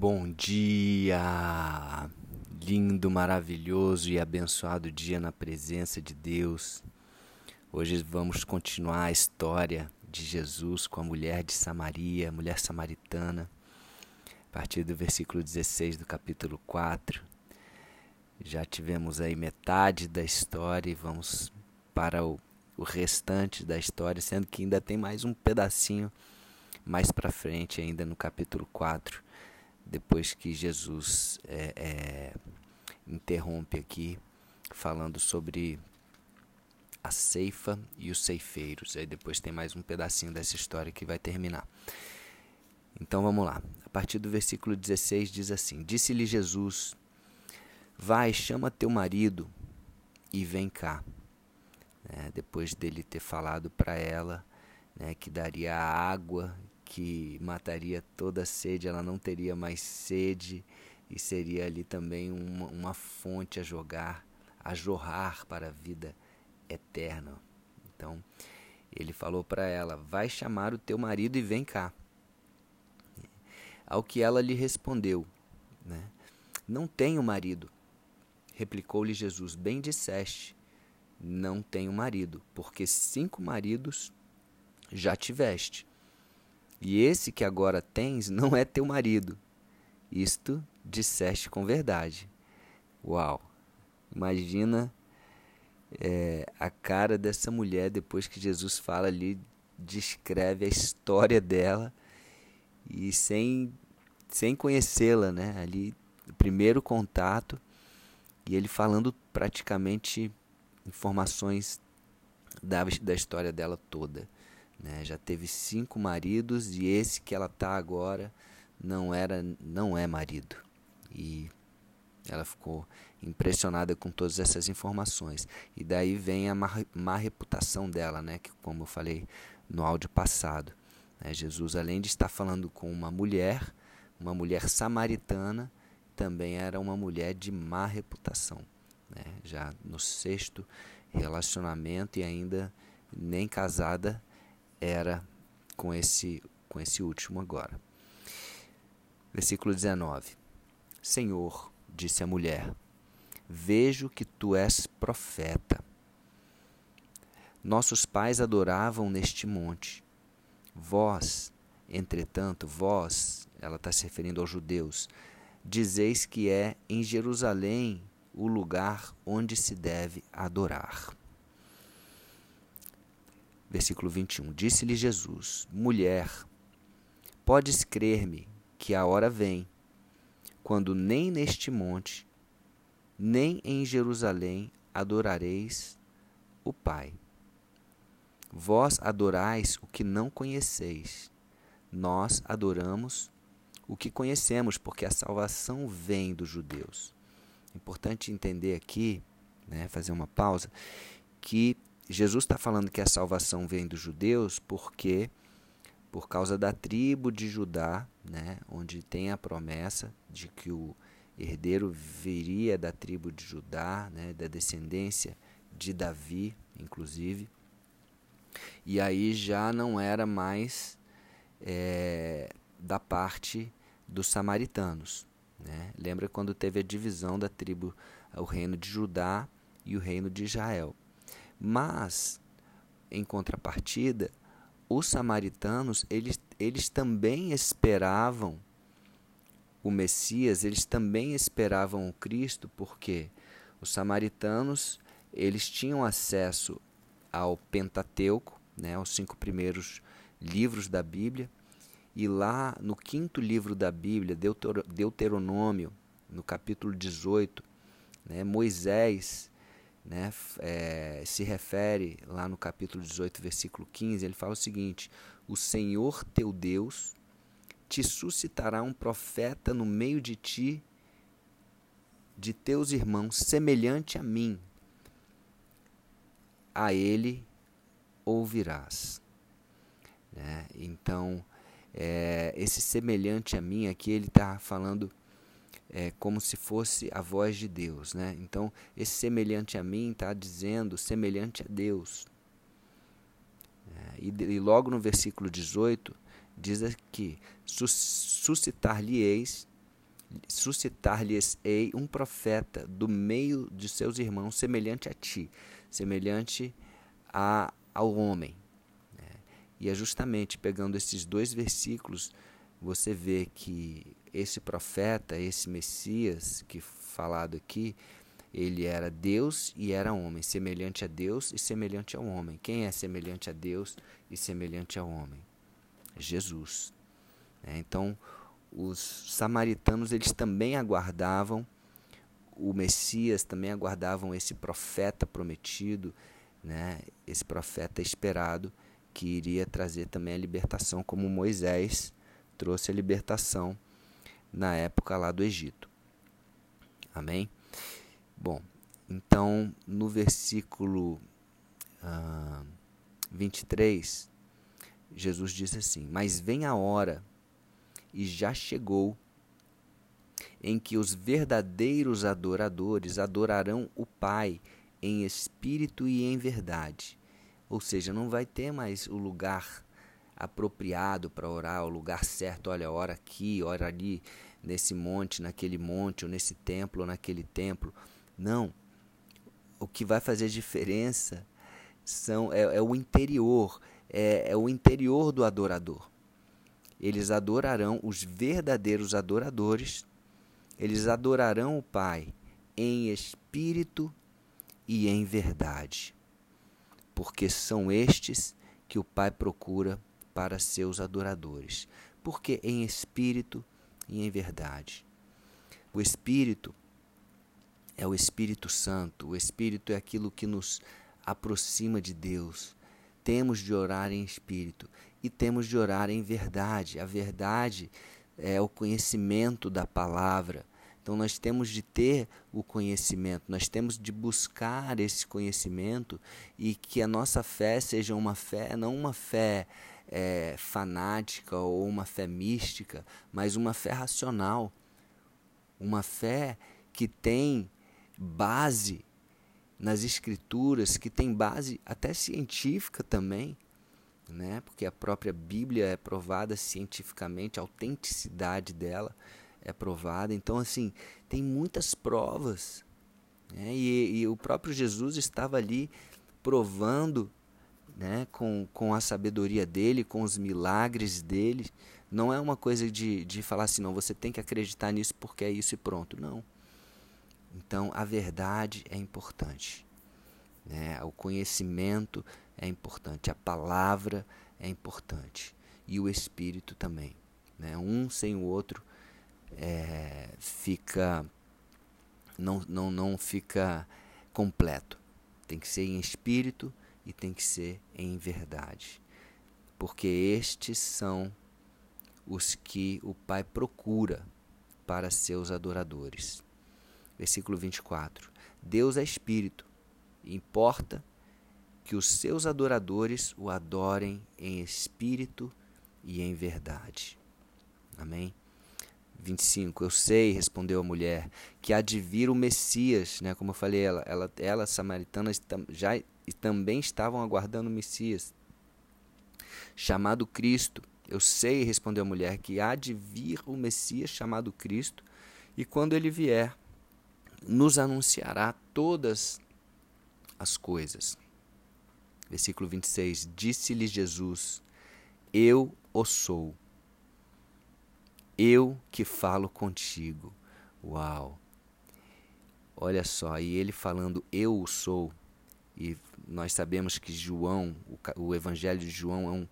Bom dia! Lindo, maravilhoso e abençoado dia na presença de Deus. Hoje vamos continuar a história de Jesus com a mulher de Samaria, mulher samaritana, a partir do versículo 16 do capítulo 4. Já tivemos aí metade da história e vamos para o, o restante da história, sendo que ainda tem mais um pedacinho mais para frente, ainda no capítulo 4 depois que Jesus é, é, interrompe aqui, falando sobre a ceifa e os ceifeiros. Aí depois tem mais um pedacinho dessa história que vai terminar. Então vamos lá. A partir do versículo 16 diz assim: Disse-lhe Jesus: Vai, chama teu marido e vem cá. É, depois dele ter falado para ela né, que daria água que mataria toda sede, ela não teria mais sede e seria ali também uma, uma fonte a jogar, a jorrar para a vida eterna. Então, ele falou para ela: Vai chamar o teu marido e vem cá. Ao que ela lhe respondeu: né? Não tenho marido. Replicou-lhe Jesus: Bem disseste, não tenho marido, porque cinco maridos já tiveste e esse que agora tens não é teu marido. Isto disseste com verdade. Uau! Imagina é, a cara dessa mulher depois que Jesus fala ali, descreve a história dela e sem, sem conhecê-la, né? Ali, o primeiro contato e ele falando praticamente informações da, da história dela toda. Né? Já teve cinco maridos e esse que ela está agora não era, não é marido. E ela ficou impressionada com todas essas informações. E daí vem a má, má reputação dela, né? Que como eu falei no áudio passado. Né? Jesus, além de estar falando com uma mulher, uma mulher samaritana, também era uma mulher de má reputação. Né? Já no sexto relacionamento e ainda nem casada era com esse, com esse último agora. Versículo 19: Senhor, disse a mulher, vejo que tu és profeta. Nossos pais adoravam neste monte. Vós, entretanto, vós, ela está se referindo aos judeus, dizeis que é em Jerusalém o lugar onde se deve adorar. Versículo 21. Disse-lhe Jesus: Mulher, podes crer-me que a hora vem, quando nem neste monte, nem em Jerusalém adorareis o Pai. Vós adorais o que não conheceis, nós adoramos o que conhecemos, porque a salvação vem dos judeus. Importante entender aqui, né, fazer uma pausa, que Jesus está falando que a salvação vem dos judeus porque, por causa da tribo de Judá, né, onde tem a promessa de que o herdeiro viria da tribo de Judá, né, da descendência de Davi, inclusive. E aí já não era mais é, da parte dos samaritanos. Né? Lembra quando teve a divisão da tribo, o reino de Judá e o reino de Israel. Mas, em contrapartida, os samaritanos, eles, eles também esperavam o Messias, eles também esperavam o Cristo, porque os samaritanos, eles tinham acesso ao Pentateuco, né, aos cinco primeiros livros da Bíblia, e lá no quinto livro da Bíblia, Deuteronômio, no capítulo 18, né, Moisés né, é, se refere lá no capítulo 18, versículo 15, ele fala o seguinte: O Senhor teu Deus te suscitará um profeta no meio de ti, de teus irmãos, semelhante a mim. A ele ouvirás. Né? Então, é, esse semelhante a mim aqui, ele está falando é, como se fosse a voz de Deus. Né? Então, esse semelhante a mim está dizendo semelhante a Deus. É, e, e, logo no versículo 18, diz aqui: suscitar-lhe-eis suscitar-lhes-ei um profeta do meio de seus irmãos, semelhante a ti, semelhante a, ao homem. Né? E é justamente pegando esses dois versículos, você vê que esse profeta, esse Messias que falado aqui, ele era Deus e era homem, semelhante a Deus e semelhante ao homem. Quem é semelhante a Deus e semelhante ao homem? Jesus. É, então, os samaritanos eles também aguardavam o Messias, também aguardavam esse profeta prometido, né? esse profeta esperado que iria trazer também a libertação, como Moisés trouxe a libertação na época lá do Egito. Amém? Bom, então no versículo ah, 23, Jesus diz assim: Mas vem a hora, e já chegou, em que os verdadeiros adoradores adorarão o Pai em espírito e em verdade. Ou seja, não vai ter mais o lugar apropriado para orar, o lugar certo, olha, ora aqui, ora ali, nesse monte, naquele monte, ou nesse templo, ou naquele templo. Não. O que vai fazer diferença são é, é o interior, é, é o interior do adorador. Eles adorarão os verdadeiros adoradores, eles adorarão o Pai em espírito e em verdade, porque são estes que o Pai procura para seus adoradores. Porque em espírito e em verdade. O espírito é o Espírito Santo, o Espírito é aquilo que nos aproxima de Deus. Temos de orar em espírito e temos de orar em verdade. A verdade é o conhecimento da palavra. Então nós temos de ter o conhecimento, nós temos de buscar esse conhecimento e que a nossa fé seja uma fé, não uma fé é, fanática ou uma fé mística, mas uma fé racional, uma fé que tem base nas escrituras, que tem base até científica também né? porque a própria Bíblia é provada cientificamente, a autenticidade dela é provada. Então, assim, tem muitas provas. Né? E, e o próprio Jesus estava ali provando né? com, com a sabedoria dele, com os milagres dele. Não é uma coisa de, de falar assim, não, você tem que acreditar nisso porque é isso e pronto. Não. Então, a verdade é importante. Né? O conhecimento é importante, a palavra é importante e o espírito também. Né? Um sem o outro é, fica não, não, não fica completo. Tem que ser em espírito e tem que ser em verdade. Porque estes são os que o Pai procura para seus adoradores. Versículo 24. Deus é espírito. Importa que os seus adoradores o adorem em espírito e em verdade. Amém? 25. Eu sei, respondeu a mulher, que há de vir o Messias, né? Como eu falei, ela, ela, ela samaritana já e também estavam aguardando o Messias, chamado Cristo. Eu sei, respondeu a mulher, que há de vir o Messias chamado Cristo, e quando ele vier, nos anunciará todas as coisas. Versículo 26: Disse-lhe Jesus: Eu o sou. Eu que falo contigo. Uau! Olha só, e ele falando eu o sou, e nós sabemos que João, o, o Evangelho de João é um,